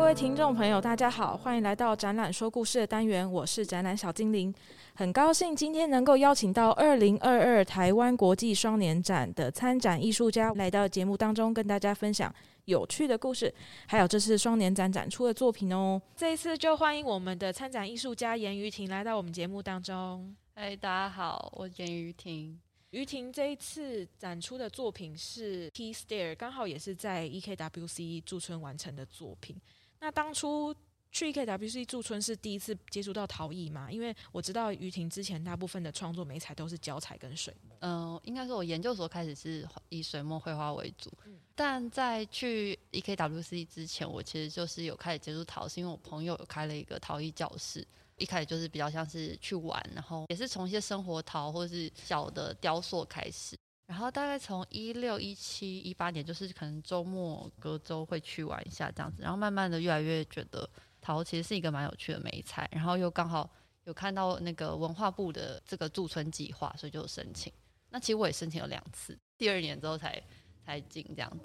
各位听众朋友，大家好，欢迎来到展览说故事的单元，我是展览小精灵，很高兴今天能够邀请到二零二二台湾国际双年展的参展艺术家来到节目当中，跟大家分享有趣的故事，还有这次双年展展出的作品哦。这一次就欢迎我们的参展艺术家严于婷来到我们节目当中。嗨，大家好，我是严于婷。于婷这一次展出的作品是 Key Stair，刚好也是在 EKWC 驻村完成的作品。那当初去 EKWC 驻村是第一次接触到陶艺嘛？因为我知道于婷之前大部分的创作媒材都是胶彩跟水墨。嗯、呃，应该说我研究所开始是以水墨绘画为主，嗯、但在去 EKWC 之前，我其实就是有开始接触陶，是因为我朋友有开了一个陶艺教室。一开始就是比较像是去玩，然后也是从一些生活陶或者是小的雕塑开始，然后大概从一六一七一八年，就是可能周末隔周会去玩一下这样子，然后慢慢的越来越觉得陶其实是一个蛮有趣的媒材，然后又刚好有看到那个文化部的这个驻村计划，所以就申请。那其实我也申请了两次，第二年之后才才进这样子。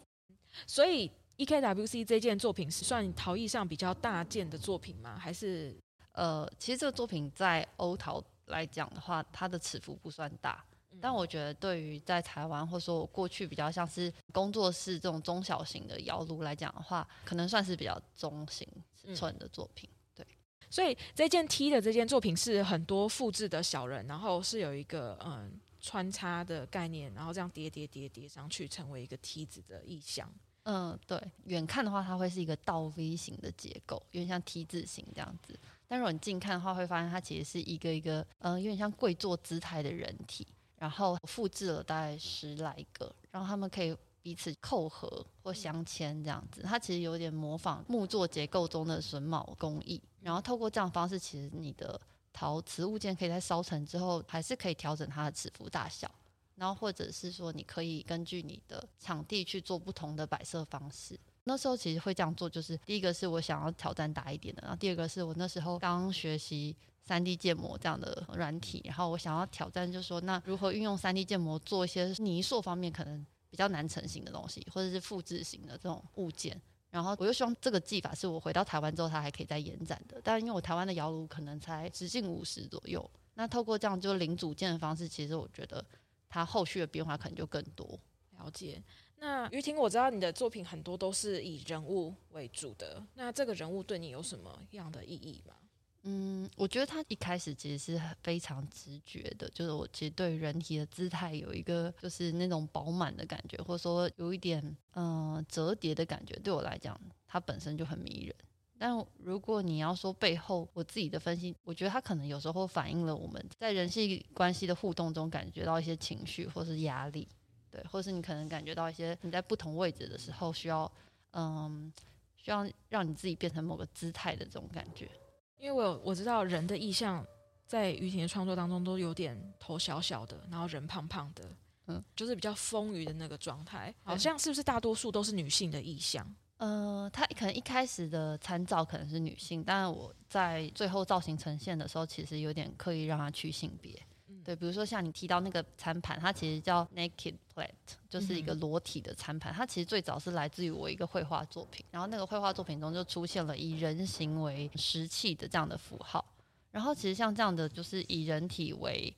所以 EKWC 这件作品是算陶艺上比较大件的作品吗？还是？呃，其实这个作品在欧陶来讲的话，它的尺幅不算大，嗯、但我觉得对于在台湾或者说我过去比较像是工作室这种中小型的窑炉来讲的话，可能算是比较中型尺寸的作品。嗯、对，所以这件 T 的这件作品是很多复制的小人，然后是有一个嗯穿插的概念，然后这样叠叠叠叠上去，成为一个梯子的意象。嗯，对，远看的话，它会是一个倒 V 型的结构，有点像 T 字形这样子。但如果你近看的话，会发现它其实是一个一个，嗯、呃，有点像跪坐姿态的人体，然后复制了大概十来个，让他们可以彼此扣合或镶嵌这样子。它其实有点模仿木作结构中的榫卯工艺，然后透过这样的方式，其实你的陶瓷物件可以在烧成之后，还是可以调整它的尺幅大小，然后或者是说，你可以根据你的场地去做不同的摆设方式。那时候其实会这样做，就是第一个是我想要挑战大一点的，然后第二个是我那时候刚学习 3D 建模这样的软体，然后我想要挑战，就是说那如何运用 3D 建模做一些泥塑方面可能比较难成型的东西，或者是复制型的这种物件，然后我又希望这个技法是我回到台湾之后它还可以再延展的，但因为我台湾的窑炉可能才直径五十左右，那透过这样就零组件的方式，其实我觉得它后续的变化可能就更多。了解。那于婷，我知道你的作品很多都是以人物为主的，那这个人物对你有什么样的意义吗？嗯，我觉得他一开始其实是非常直觉的，就是我其实对人体的姿态有一个就是那种饱满的感觉，或者说有一点嗯、折叠的感觉，对我来讲，它本身就很迷人。但如果你要说背后我自己的分析，我觉得它可能有时候反映了我们在人际关系的互动中感觉到一些情绪或是压力。对，或是你可能感觉到一些你在不同位置的时候需要，嗯，需要让你自己变成某个姿态的这种感觉。因为我有我知道人的意象在于婷的创作当中都有点头小小的，然后人胖胖的，嗯，就是比较丰腴的那个状态。好像是不是大多数都是女性的意象？呃，她可能一开始的参照可能是女性，但是我在最后造型呈现的时候，其实有点刻意让它去性别。对，比如说像你提到那个餐盘，它其实叫 Naked Plate，就是一个裸体的餐盘。它其实最早是来自于我一个绘画作品，然后那个绘画作品中就出现了以人形为食器的这样的符号。然后其实像这样的就是以人体为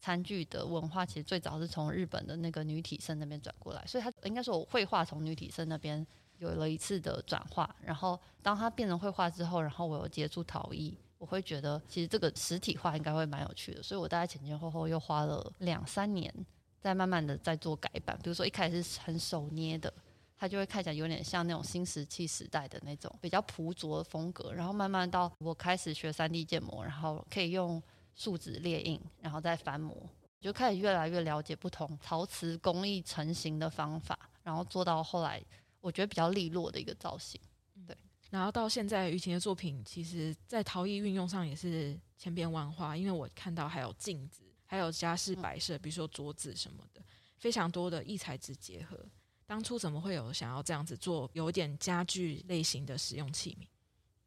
餐具的文化，其实最早是从日本的那个女体盛那边转过来，所以它应该说我绘画从女体盛那边有了一次的转化。然后当它变成绘画之后，然后我又接触陶艺。我会觉得，其实这个实体化应该会蛮有趣的，所以我大概前前后后又花了两三年，在慢慢的在做改版。比如说一开始是很手捏的，它就会看起来有点像那种新石器时代的那种比较朴拙的风格。然后慢慢到我开始学 3D 建模，然后可以用树脂列印，然后再翻模，就开始越来越了解不同陶瓷工艺成型的方法，然后做到后来我觉得比较利落的一个造型。然后到现在，于婷的作品其实，在陶艺运用上也是千变万化。因为我看到还有镜子，还有家饰摆设，比如说桌子什么的，非常多的异材质结合。当初怎么会有想要这样子做，有点家具类型的使用器皿？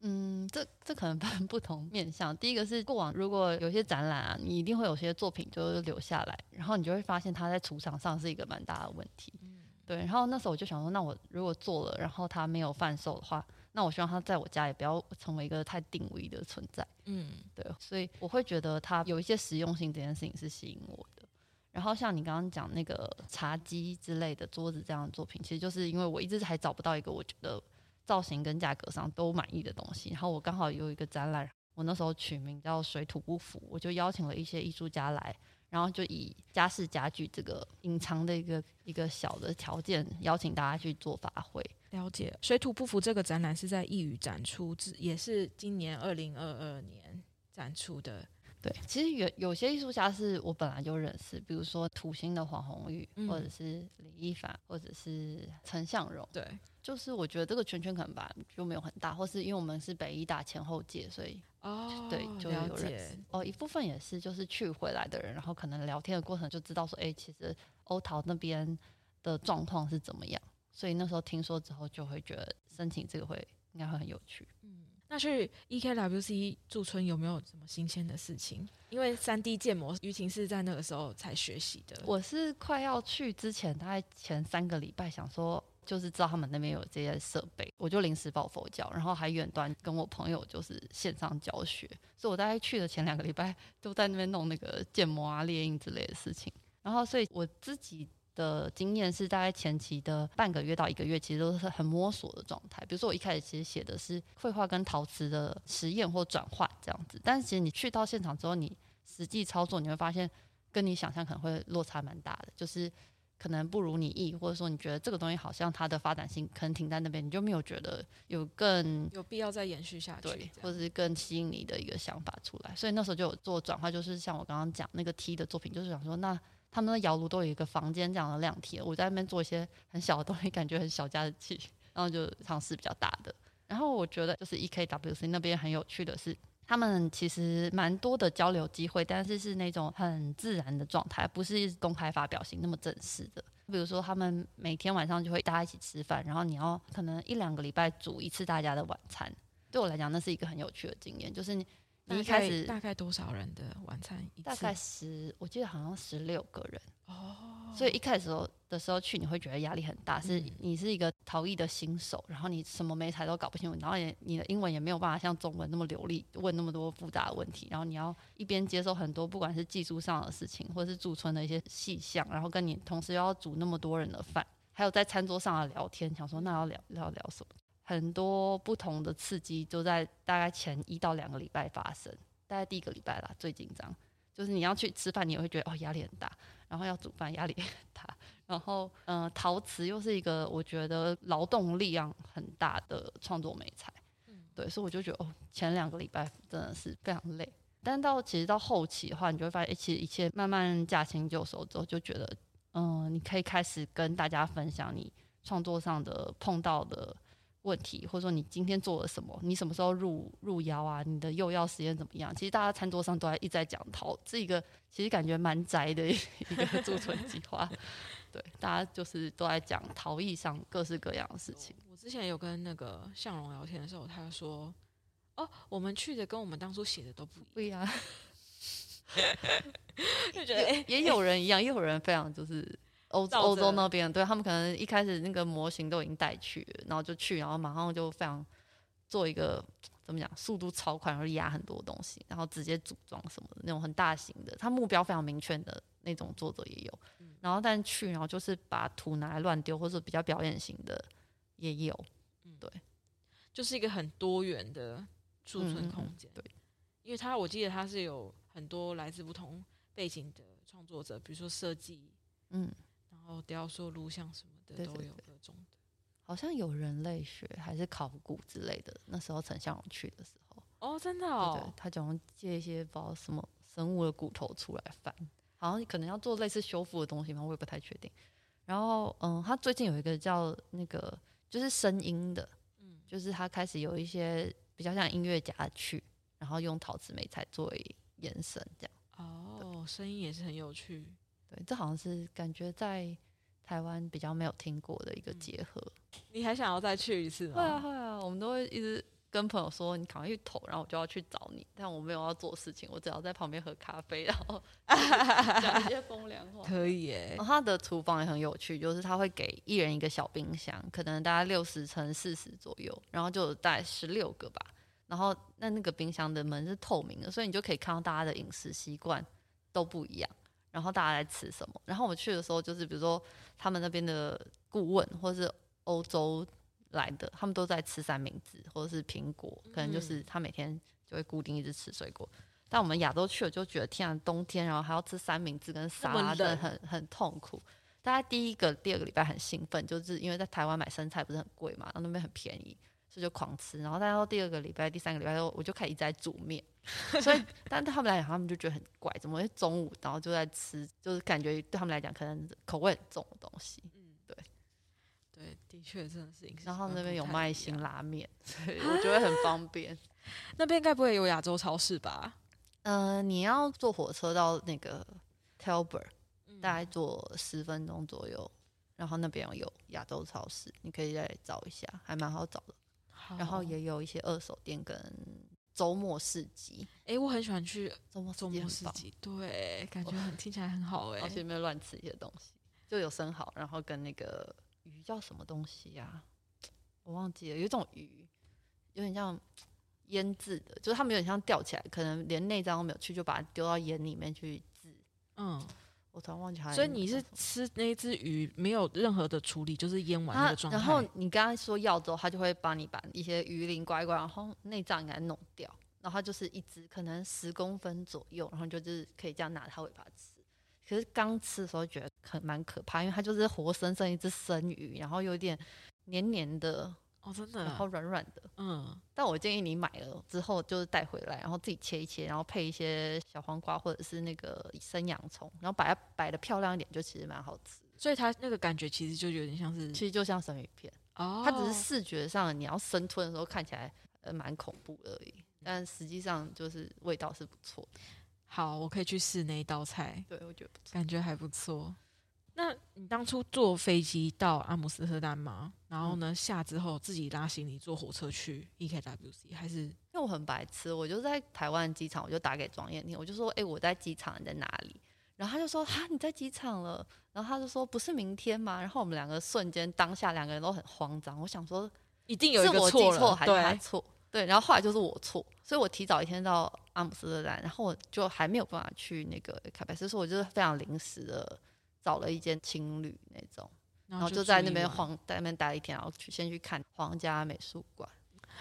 嗯，这这可能分不同面向。第一个是过往如果有些展览啊，你一定会有些作品就留下来，然后你就会发现它在储藏上是一个蛮大的问题。嗯，对。然后那时候我就想说，那我如果做了，然后它没有贩售的话。那我希望他在我家也不要成为一个太定位的存在。嗯，对，所以我会觉得它有一些实用性，这件事情是吸引我的。然后像你刚刚讲那个茶几之类的桌子这样的作品，其实就是因为我一直还找不到一个我觉得造型跟价格上都满意的东西。然后我刚好有一个展览，我那时候取名叫“水土不服”，我就邀请了一些艺术家来。然后就以家饰家具这个隐藏的一个一个小的条件，邀请大家去做发挥。了解，水土不服这个展览是在一语展出，也是今年二零二二年展出的。对，其实有有些艺术家是我本来就认识，比如说土星的黄宏玉，嗯、或者是李一凡，或者是陈向荣。对，就是我觉得这个圈圈可能吧就没有很大，或是因为我们是北医大前后届，所以。哦，对，就有认识哦，一部分也是就是去回来的人，然后可能聊天的过程就知道说，哎，其实欧陶那边的状况是怎么样，所以那时候听说之后，就会觉得申请这个会应该会很有趣。那去 EKWC 驻村有没有什么新鲜的事情？因为三 D 建模，于晴是在那个时候才学习的。我是快要去之前，大概前三个礼拜想说。就是知道他们那边有这些设备，我就临时抱佛脚，然后还远端跟我朋友就是线上教学，所以我大概去的前两个礼拜都在那边弄那个建模啊、猎鹰之类的事情。然后，所以我自己的经验是，大概前期的半个月到一个月，其实都是很摸索的状态。比如说，我一开始其实写的是绘画跟陶瓷的实验或转换这样子，但是其实你去到现场之后，你实际操作，你会发现跟你想象可能会落差蛮大的，就是。可能不如你意，或者说你觉得这个东西好像它的发展性可能停在那边，你就没有觉得有更有必要再延续下去，对，或者是更吸引你的一个想法出来。所以那时候就有做转化，就是像我刚刚讲那个 T 的作品，就是想说，那他们的窑炉都有一个房间这样的量体，我在那边做一些很小的东西，感觉很小家子气，然后就尝试比较大的。然后我觉得就是 EKWC 那边很有趣的是。他们其实蛮多的交流机会，但是是那种很自然的状态，不是公开发表型那么正式的。比如说，他们每天晚上就会大家一起吃饭，然后你要可能一两个礼拜煮一次大家的晚餐。对我来讲，那是一个很有趣的经验，就是你。一开始大概多少人的晚餐？大概十，我记得好像十六个人。哦，所以一开始的时候去，你会觉得压力很大，是你是一个陶艺的新手，然后你什么媒材都搞不清楚，然后也你的英文也没有办法像中文那么流利，问那么多复杂的问题，然后你要一边接受很多不管是技术上的事情，或者是驻村的一些细项，然后跟你同时又要煮那么多人的饭，还有在餐桌上的聊天，想说那要聊要聊什么？很多不同的刺激都在大概前一到两个礼拜发生，大概第一个礼拜啦最紧张，就是你要去吃饭，你也会觉得哦压力很大，然后要煮饭压力很大，然后嗯、呃、陶瓷又是一个我觉得劳动力量很大的创作美材，嗯，对，所以我就觉得哦前两个礼拜真的是非常累，但到其实到后期的话，你就会发现，其实一切慢慢驾轻就熟之后，就觉得嗯、呃、你可以开始跟大家分享你创作上的碰到的。问题，或者说你今天做了什么？你什么时候入入窑啊？你的釉药实验怎么样？其实大家餐桌上都还一直在讲陶，这一个其实感觉蛮宅的一个 驻村计划。对，大家就是都在讲陶艺上各式各样的事情。我之前有跟那个向荣聊天的时候，他就说：“哦，我们去的跟我们当初写的都不一样。” 就觉得也，也有人一样，也有人非常就是。欧欧洲那边，对他们可能一开始那个模型都已经带去了，然后就去，然后马上就非常做一个怎么讲，速度超快，然后压很多东西，然后直接组装什么的那种很大型的，他目标非常明确的那种作者也有，然后但去，然后就是把图拿来乱丢，或者比较表演型的也有，对，就是一个很多元的储存空间，对，因为他我记得他是有很多来自不同背景的创作者，比如说设计，嗯。哦，雕塑、录像什么的都有各种的，好像有人类学还是考古之类的。那时候陈向荣去的时候，哦，真的哦，对对，他总借一些不知道什么生物的骨头出来翻，好像可能要做类似修复的东西嘛，我也不太确定。然后，嗯，他最近有一个叫那个就是声音的，嗯，就是他开始有一些比较像音乐家去，然后用陶瓷媒材作为延伸，这样。哦，声音也是很有趣。对，这好像是感觉在台湾比较没有听过的一个结合。你还想要再去一次吗？会啊会啊，我们都会一直跟朋友说你赶快去投，然后我就要去找你，但我没有要做事情，我只要在旁边喝咖啡，然后 讲一些风凉话。可以耶。然后他的厨房也很有趣，就是他会给一人一个小冰箱，可能大概六十乘四十左右，然后就大概十六个吧。然后那那个冰箱的门是透明的，所以你就可以看到大家的饮食习惯都不一样，然后大家在吃什么。然后我们去的时候，就是比如说他们那边的顾问或者是欧洲来的，他们都在吃三明治或者是苹果，可能就是他每天就会固定一直吃水果。嗯、但我们亚洲去了就觉得天啊，冬天然后还要吃三明治跟沙拉，真的很很痛苦。大家第一个、第二个礼拜很兴奋，就是因为在台湾买生菜不是很贵嘛，然后那边很便宜。就狂吃，然后大家到第二个礼拜、第三个礼拜我就开始一直在煮面，所以，但对他们来讲，他们就觉得很怪，怎么会中午然后就在吃，就是感觉对他们来讲可能口味很重的东西。嗯，对，对，的确真的是。然后那边有卖辛拉面，所以我觉得很方便。那边该不会有亚洲超市吧？嗯、呃，你要坐火车到那个 Tilburg，大概坐十分钟左右，然后那边有亚洲超市，你可以再找一下，还蛮好找的。然后也有一些二手店跟周末市集，哎、欸，我很喜欢去周末周末市集，对，感觉很听起来很好哎、欸。而且没有乱吃一些东西，就有生蚝，然后跟那个鱼叫什么东西呀、啊？我忘记了，有一种鱼，有点像腌制的，就是他们有点像吊起来，可能连内脏都没有去，就把它丢到盐里面去渍。嗯。我突然忘记还。所以你是吃那只鱼没有任何的处理，就是腌完那个状态。然后你刚才说要之后，他就会帮你把一些鱼鳞刮一刮，然后内脏给它弄掉，然后就是一只可能十公分左右，然后就是可以这样拿它尾巴吃。可是刚吃的时候觉得很蛮可怕，因为它就是活生生一只生鱼，然后有点黏黏的。哦，真的，然后软软的，嗯。但我建议你买了之后就是带回来，然后自己切一切，然后配一些小黄瓜或者是那个生洋葱，然后把它摆的漂亮一点，就其实蛮好吃。所以它那个感觉其实就有点像是，其实就像生鱼片哦。它只是视觉上你要生吞的时候看起来呃蛮恐怖而已，但实际上就是味道是不错的。好，我可以去试那一道菜。对，我觉得不错，感觉还不错。那你当初坐飞机到阿姆斯特丹吗？然后呢，下之后自己拉行李坐火车去 EKWC，还是？因为我很白痴，我就在台湾机场，我就打给庄燕婷，我就说：“哎、欸，我在机场，你在哪里？”然后他就说：“哈，你在机场了。”然后他就说：“不是明天吗？”然后我们两个瞬间当下两个人都很慌张。我想说，一定有一个错了，是我记错还是他错？对，然后后来就是我错，所以我提早一天到阿姆斯特丹，然后我就还没有办法去那个卡贝斯，所以我就是非常临时的。找了一间青旅那种，然后就在那边皇在那边待了一天，然后去先去看皇家美术馆。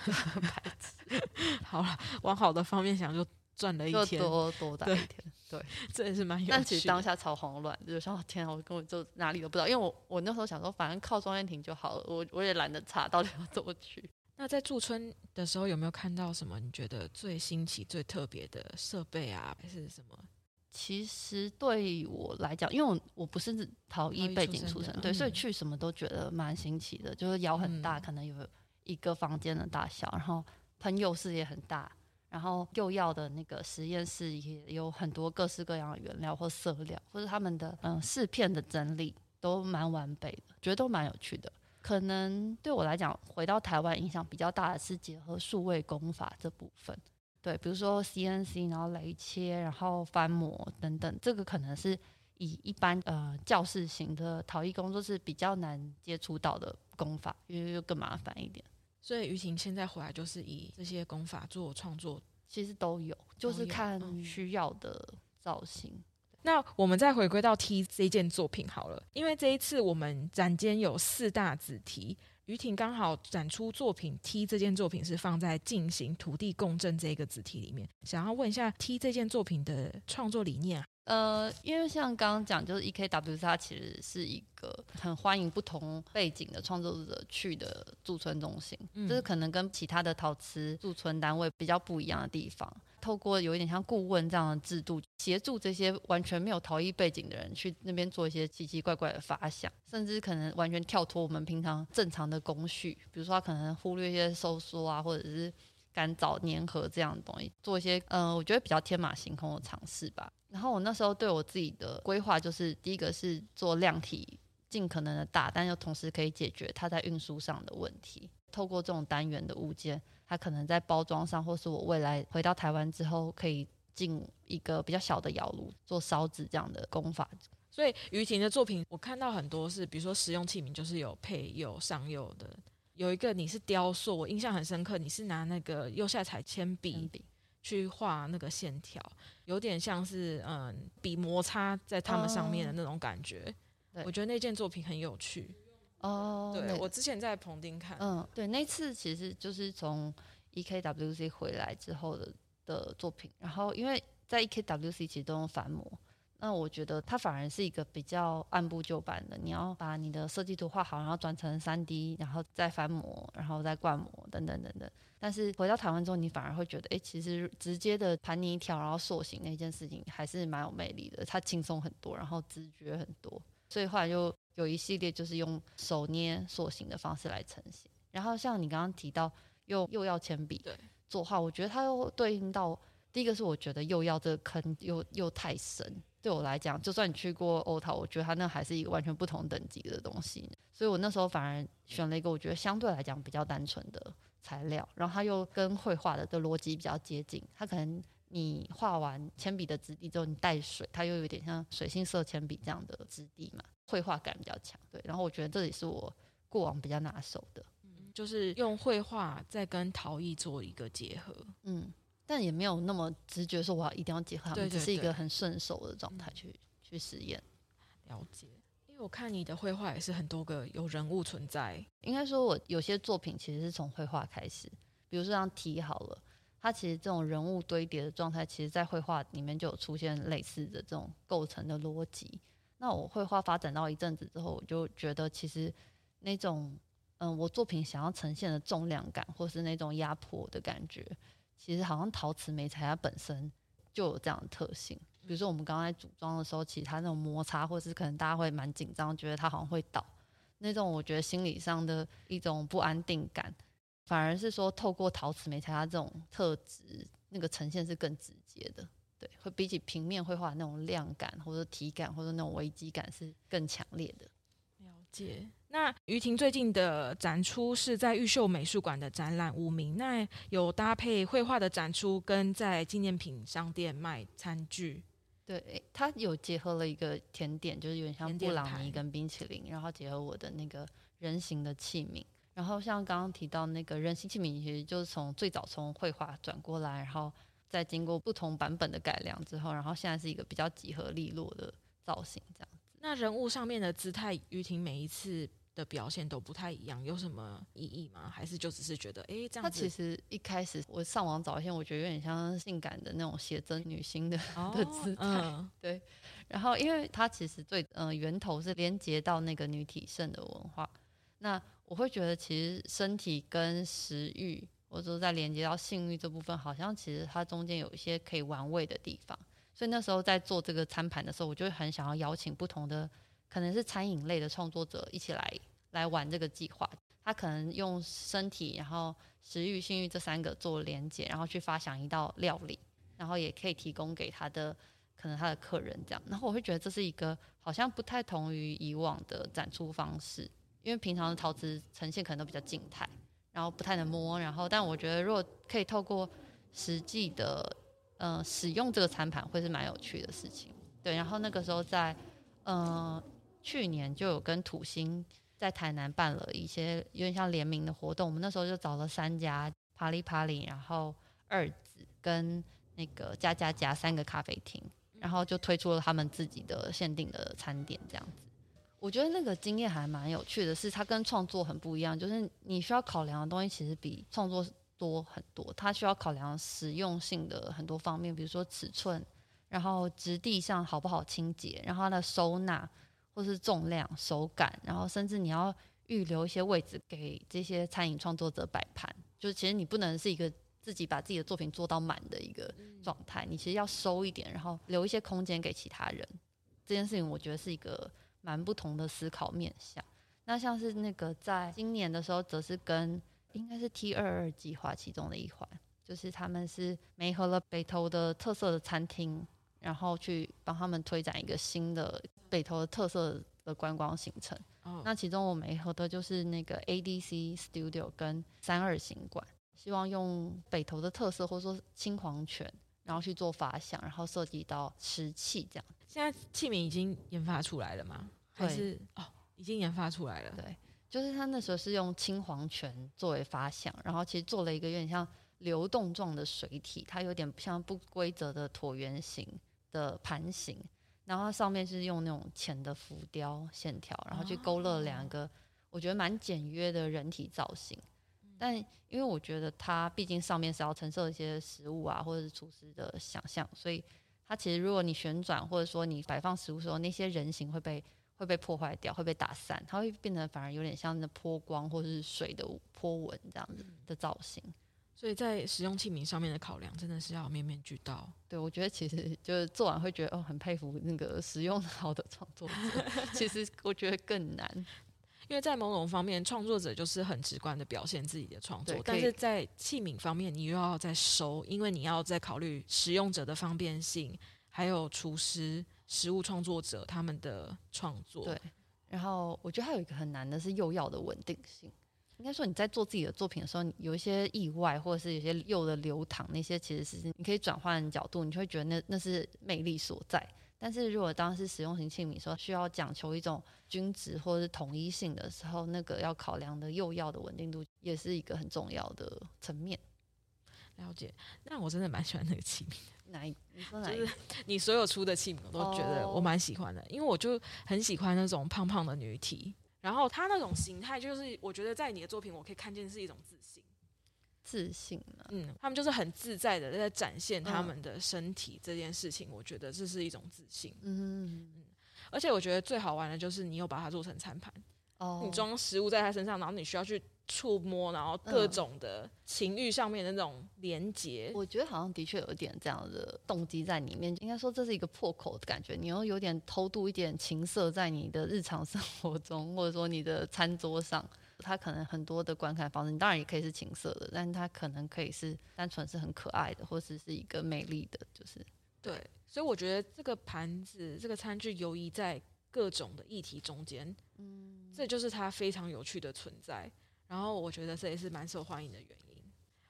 好了，往好的方面想，就赚了一天，就多多待一天。对，对这也是蛮 有趣的。但其实当下超慌乱，就想天啊，我根本就哪里都不知道，因为我我那时候想说，反正靠庄燕婷就好了，我我也懒得查到底要怎么去。那在驻村的时候，有没有看到什么你觉得最新奇、最特别的设备啊，还是什么？其实对我来讲，因为我我不是陶艺背景出身，对，所以去什么都觉得蛮新奇的。就是窑很大，可能有一个房间的大小，然后喷釉室也很大，然后釉药的那个实验室也有很多各式各样的原料或色料，或者他们的嗯试片的整理都蛮完备的，觉得都蛮有趣的。可能对我来讲，回到台湾影响比较大的是结合数位工法这部分。对，比如说 CNC，然后雷切，然后翻模等等，这个可能是以一般呃教室型的陶艺工作是比较难接触到的工法，因为又更麻烦一点。所以于婷现在回来就是以这些工法做创作，其实都有，就是看需要的造型。嗯。那我们再回归到 T 这件作品好了，因为这一次我们展间有四大子题。于婷刚好展出作品 T 这件作品是放在进行土地共振这个子题里面，想要问一下 T 这件作品的创作理念啊。呃，因为像刚刚讲，就是 EKWC 它其实是一个很欢迎不同背景的创作者去的驻村中心，嗯，这是可能跟其他的陶瓷驻村单位比较不一样的地方。透过有一点像顾问这样的制度，协助这些完全没有陶艺背景的人去那边做一些奇奇怪怪的发想，甚至可能完全跳脱我们平常正常的工序，比如说他可能忽略一些收缩啊，或者是干燥粘合这样的东西，做一些嗯、我觉得比较天马行空的尝试吧。然后我那时候对我自己的规划就是，第一个是做量体尽可能的大，但又同时可以解决它在运输上的问题。透过这种单元的物件，它可能在包装上，或是我未来回到台湾之后，可以进一个比较小的窑炉做烧制这样的工法。所以于婷的作品，我看到很多是，比如说实用器皿，就是有配釉、上釉的。有一个你是雕塑，我印象很深刻，你是拿那个釉下彩铅笔去画那个线条，有点像是嗯笔摩擦在它们上面的那种感觉。哦、我觉得那件作品很有趣。哦，对，对我之前在彭丁看，嗯，对，那次其实就是从 EKWC 回来之后的的作品，然后因为在 EKWC 其实都用翻模。那我觉得它反而是一个比较按部就班的，你要把你的设计图画好，然后转成三 D，然后再翻模，然后再灌模等等等等。但是回到台湾之后，你反而会觉得，哎，其实直接的盘泥条然后塑形那件事情还是蛮有魅力的，它轻松很多，然后直觉很多。所以后来就有一系列就是用手捏塑形的方式来呈现。然后像你刚刚提到用釉药铅笔作画，我觉得它又对应到第一个是我觉得釉药这个坑又又太深。对我来讲，就算你去过欧陶，我觉得它那还是一个完全不同等级的东西。所以我那时候反而选了一个我觉得相对来讲比较单纯的材料，然后它又跟绘画的的逻辑比较接近。它可能你画完铅笔的质地之后，你带水，它又有点像水性色铅笔这样的质地嘛，绘画感比较强。对，然后我觉得这也是我过往比较拿手的，嗯，就是用绘画再跟陶艺做一个结合，嗯。但也没有那么直觉说我要一定要结合它们，只是一个很顺手的状态去去实验。了解，因为我看你的绘画也是很多个有人物存在。应该说，我有些作品其实是从绘画开始，比如说像题好了，它其实这种人物堆叠的状态，其实在绘画里面就有出现类似的这种构成的逻辑。那我绘画发展到一阵子之后，我就觉得其实那种嗯，我作品想要呈现的重量感，或是那种压迫的感觉。其实好像陶瓷媒材它本身就有这样的特性，比如说我们刚才组装的时候，其实它那种摩擦，或是可能大家会蛮紧张，觉得它好像会倒，那种我觉得心理上的一种不安定感，反而是说透过陶瓷媒材它这种特质，那个呈现是更直接的，对，会比起平面绘画那种亮感或者体感或者那种危机感是更强烈的。了解。那于婷最近的展出是在玉秀美术馆的展览《无名》，那有搭配绘画的展出，跟在纪念品商店卖餐具。对，它有结合了一个甜点，就是有点像布朗尼跟冰淇淋，然后结合我的那个人形的器皿。然后像刚刚提到那个人形器皿，其实就是从最早从绘画转过来，然后再经过不同版本的改良之后，然后现在是一个比较几何利落的造型这样子。那人物上面的姿态，于婷每一次的表现都不太一样，有什么意义吗？还是就只是觉得，哎，这样子？他其实一开始我上网找一些，我觉得有点像性感的那种写真女星的、哦、的姿态，嗯、对。然后，因为它其实最嗯、呃、源头是连接到那个女体盛的文化，那我会觉得其实身体跟食欲，或者说在连接到性欲这部分，好像其实它中间有一些可以玩味的地方。所以那时候在做这个餐盘的时候，我就很想要邀请不同的。可能是餐饮类的创作者一起来来玩这个计划，他可能用身体，然后食欲、性欲这三个做连接，然后去发想一道料理，然后也可以提供给他的可能他的客人这样。然后我会觉得这是一个好像不太同于以往的展出方式，因为平常的陶瓷呈现可能都比较静态，然后不太能摸。然后，但我觉得如果可以透过实际的、呃、使用这个餐盘，会是蛮有趣的事情。对，然后那个时候在。呃去年就有跟土星在台南办了一些有点像联名的活动，我们那时候就找了三家帕里帕里，然后二子跟那个加加加三个咖啡厅，然后就推出了他们自己的限定的餐点这样子。我觉得那个经验还蛮有趣的，是它跟创作很不一样，就是你需要考量的东西其实比创作多很多，它需要考量实用性的很多方面，比如说尺寸，然后质地上好不好清洁，然后它的收纳。或是重量、手感，然后甚至你要预留一些位置给这些餐饮创作者摆盘，就是其实你不能是一个自己把自己的作品做到满的一个状态，你其实要收一点，然后留一些空间给其他人。这件事情我觉得是一个蛮不同的思考面向。那像是那个在今年的时候，则是跟应该是 T 二二计划其中的一环，就是他们是媒合了北投的特色的餐厅。然后去帮他们推展一个新的北投的特色的观光行程。哦，那其中我们合的就是那个 ADC Studio 跟三二行馆，希望用北投的特色或者说青黄泉，然后去做发想，然后涉及到石器这样。现在器皿已经研发出来了吗？还是哦，已经研发出来了。对，就是他那时候是用青黄泉作为发想，然后其实做了一个有点像流动状的水体，它有点像不规则的椭圆形的盘形。然后它上面是用那种浅的浮雕线条，然后去勾勒两个我觉得蛮简约的人体造型。但因为我觉得它毕竟上面是要承受一些食物啊，或者是厨师的想象，所以它其实如果你旋转或者说你摆放食物的时候，那些人形会被会被破坏掉，会被打散，它会变得反而有点像那波光或者是水的波纹这样子的造型。所以在使用器皿上面的考量真的是要面面俱到。对，我觉得其实就是做完会觉得哦，很佩服那个使用好的创作者。其实我觉得更难，因为在某种方面，创作者就是很直观的表现自己的创作，但是在器皿方面，你又要再收，因为你要再考虑使用者的方便性，还有厨师、食物创作者他们的创作。对，然后我觉得还有一个很难的是釉药的稳定性。应该说你在做自己的作品的时候，有一些意外，或者是有些釉的流淌，那些其实是你可以转换角度，你就会觉得那那是魅力所在。但是如果当时使用型器皿说需要讲求一种均值或者是统一性的时候，那个要考量的釉药的稳定度也是一个很重要的层面。了解，那我真的蛮喜欢那个器皿的。哪一？你说哪一个？就是你所有出的器皿，我都觉得我蛮喜欢的，因为我就很喜欢那种胖胖的女体。然后她那种形态，就是我觉得在你的作品，我可以看见是一种自信，自信了？嗯，他们就是很自在的在展现他们的身体这件事情，我觉得这是一种自信。嗯嗯，而且我觉得最好玩的就是你有把它做成餐盘，哦，你装食物在它身上，然后你需要去。触摸，然后各种的情欲上面的那种连接，我觉得好像的确有一点这样的动机在里面。应该说这是一个破口的感觉，你又有点偷渡一点情色在你的日常生活中，或者说你的餐桌上，它可能很多的观看方式，你当然也可以是情色的，但是它可能可以是单纯是很可爱的，或者是一个美丽的，就是对。所以我觉得这个盘子、这个餐具游移在各种的议题中间，嗯，这就是它非常有趣的存在。然后我觉得这也是蛮受欢迎的原因，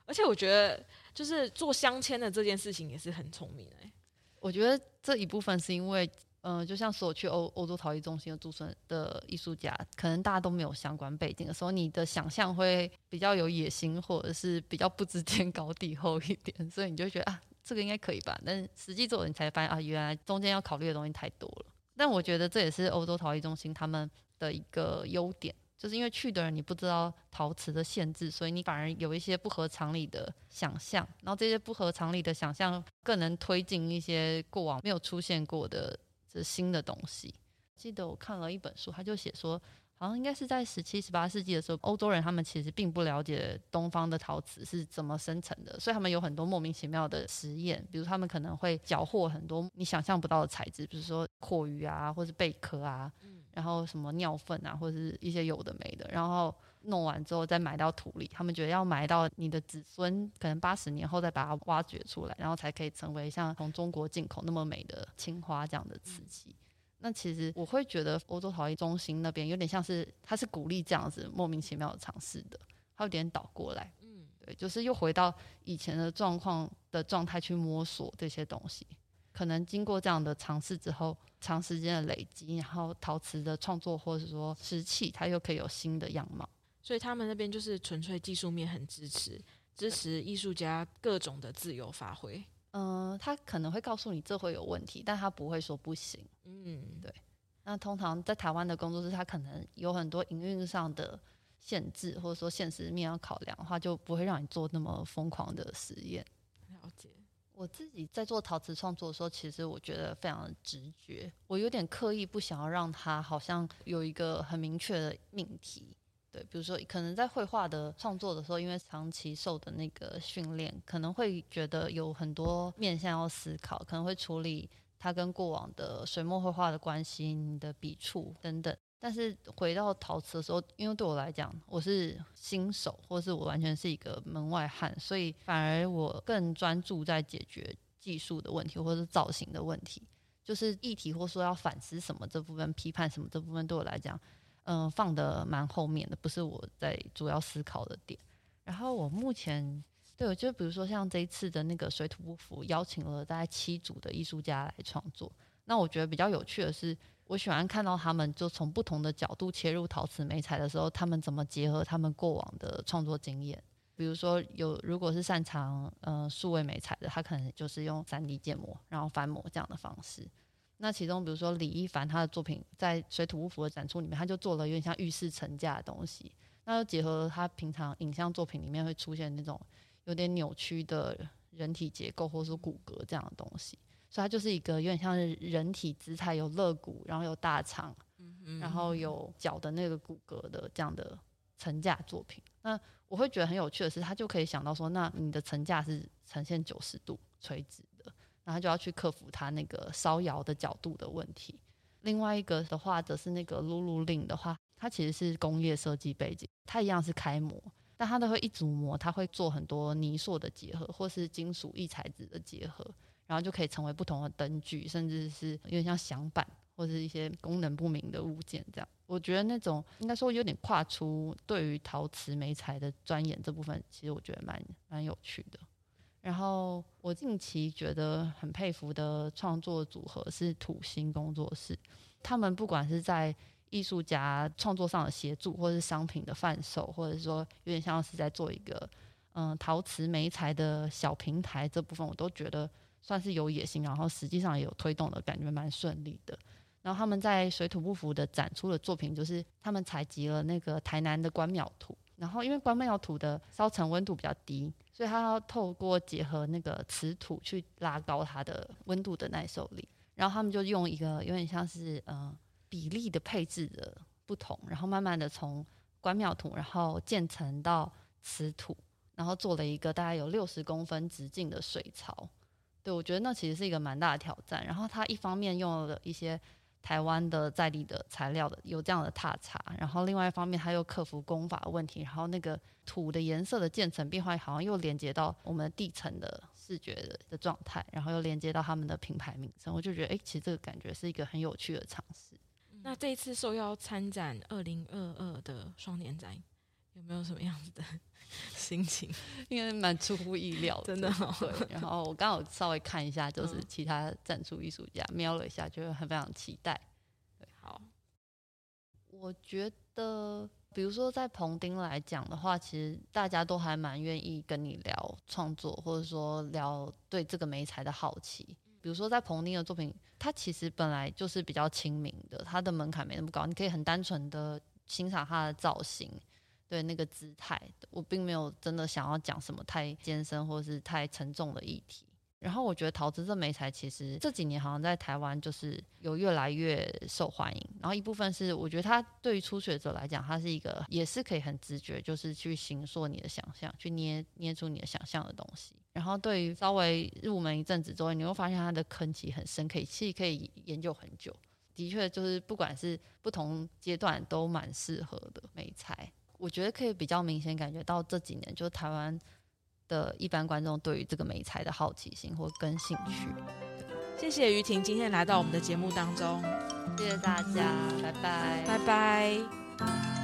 而且我觉得就是做镶嵌的这件事情也是很聪明哎。我觉得这一部分是因为，嗯、就像所有去欧欧洲陶艺中心的驻村的艺术家，可能大家都没有相关背景的时候，你的想象会比较有野心，或者是比较不知天高地厚一点，所以你就觉得啊，这个应该可以吧？但实际做你才发现啊，原来中间要考虑的东西太多了。但我觉得这也是欧洲陶艺中心他们的一个优点。就是因为去的人你不知道陶瓷的限制，所以你反而有一些不合常理的想象，然后这些不合常理的想象更能推进一些过往没有出现过的这新的东西。记得我看了一本书，他就写说，好像应该是在十七、十八世纪的时候，欧洲人他们其实并不了解东方的陶瓷是怎么生成的，所以他们有很多莫名其妙的实验，比如他们可能会缴获很多你想象不到的材质，比如说蛞蝓啊，或是贝壳啊。然后什么尿粪啊，或者是一些有的没的，然后弄完之后再埋到土里。他们觉得要埋到你的子孙可能八十年后再把它挖掘出来，然后才可以成为像从中国进口那么美的青花这样的瓷器。嗯、那其实我会觉得欧洲陶艺中心那边有点像是，他是鼓励这样子莫名其妙的尝试的，他有点倒过来，嗯，对，就是又回到以前的状况的状态去摸索这些东西。可能经过这样的尝试之后，长时间的累积，然后陶瓷的创作或者说石器，它又可以有新的样貌。所以他们那边就是纯粹技术面很支持，支持艺术家各种的自由发挥。嗯、呃，他可能会告诉你这会有问题，但他不会说不行。嗯，对。那通常在台湾的工作室，他可能有很多营运上的限制，或者说现实面要考量的话，就不会让你做那么疯狂的实验。了解。我自己在做陶瓷创作的时候，其实我觉得非常的直觉。我有点刻意不想要让它好像有一个很明确的命题。对，比如说可能在绘画的创作的时候，因为长期受的那个训练，可能会觉得有很多面向要思考，可能会处理它跟过往的水墨绘画的关系、你的笔触等等。但是回到陶瓷的时候，因为对我来讲，我是新手，或是我完全是一个门外汉，所以反而我更专注在解决技术的问题，或者是造型的问题。就是议题或说要反思什么这部分、批判什么这部分，对我来讲，嗯、放得蛮后面的，不是我在主要思考的点。然后我目前对我就比如说像这一次的那个水土不服，邀请了大概七组的艺术家来创作。那我觉得比较有趣的是，我喜欢看到他们就从不同的角度切入陶瓷美彩的时候，他们怎么结合他们过往的创作经验。比如说有如果是擅长呃数位美彩的，他可能就是用 3D 建模，然后翻模这样的方式。那其中比如说李一凡他的作品在水土不服的展出里面，他就做了有点像浴室层架的东西，那就结合他平常影像作品里面会出现那种有点扭曲的人体结构或者是骨骼这样的东西。所以它就是一个有点像是人体姿态，有肋骨，然后有大肠，然后有脚的那个骨骼的这样的层架作品。那我会觉得很有趣的是，他就可以想到说，那你的层架是呈现九十度垂直的，那他就要去克服它那个烧窑的角度的问题。另外一个的话，则是那个 Lulu Lin 的话，它其实是工业设计背景，它一样是开模，但它都会一组模，它会做很多泥塑的结合，或是金属异材质的结合。然后就可以成为不同的灯具，甚至是有点像响板或者是一些功能不明的物件这样。我觉得那种应该说有点跨出对于陶瓷媒材的钻研这部分，其实我觉得蛮蛮有趣的。然后我近期觉得很佩服的创作组合是土星工作室，他们不管是在艺术家创作上的协助，或是商品的贩售，或者说有点像是在做一个嗯陶瓷媒材的小平台，这部分我都觉得。算是有野心，然后实际上也有推动的感觉，蛮顺利的。然后他们在水土不服的展出的作品，就是他们采集了那个台南的关庙土，然后因为关庙土的烧成温度比较低，所以他要透过结合那个瓷土去拉高它的温度的耐受力。然后他们就用一个有点像是呃比例的配置的不同，然后慢慢的从关庙土，然后渐层到瓷土，然后做了一个大概有六十公分直径的水槽。对，我觉得那其实是一个蛮大的挑战。然后他一方面用了一些台湾的在地的材料的，有这样的踏查，然后另外一方面他又克服工法问题，然后那个土的颜色的渐层变化好像又连接到我们地层的视觉的的状态，然后又连接到他们的品牌名称，我就觉得哎，其实这个感觉是一个很有趣的尝试。那这一次受邀参展二零二二的双年展，有没有什么样子的？心情应该蛮出乎意料的，真的哦。对，然后我刚好稍微看一下，就是其他展出艺术家瞄了一下，就很非常期待。对，好。我觉得，比如说在彭丁来讲的话，其实大家都还蛮愿意跟你聊创作，或者说聊对这个媒材的好奇。比如说在彭丁的作品，它其实本来就是比较亲民的，它的门槛没那么高，你可以很单纯的欣赏它的造型。对那个姿态，我并没有真的想要讲什么太艰深或是太沉重的议题。然后我觉得陶瓷这美材其实这几年好像在台湾就是有越来越受欢迎。然后一部分是我觉得它对于初学者来讲，它是一个也是可以很直觉，就是去形塑你的想象，去捏捏出你的想象的东西。然后对于稍微入门一阵子之后，你会发现它的坑其实很深，可以其实可以研究很久。的确，就是不管是不同阶段都蛮适合的美材。我觉得可以比较明显感觉到这几年，就台湾的一般观众对于这个美材的好奇心或跟兴趣。谢谢于婷今天来到我们的节目当中，谢谢大家，拜拜，拜拜。